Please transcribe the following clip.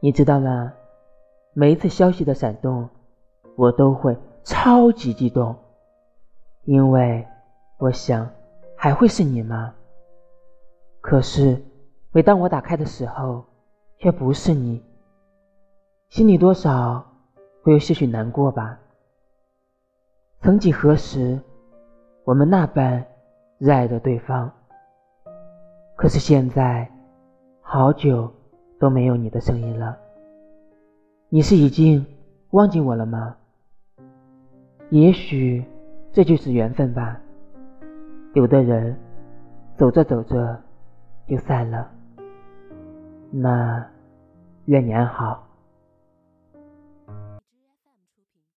你知道吗？每一次消息的闪动，我都会超级激动，因为我想还会是你吗？可是每当我打开的时候，却不是你，心里多少会有些许难过吧。曾几何时，我们那般热爱着对方，可是现在，好久都没有你的声音了。你是已经忘记我了吗？也许这就是缘分吧。有的人走着走着就散了，那愿你安好。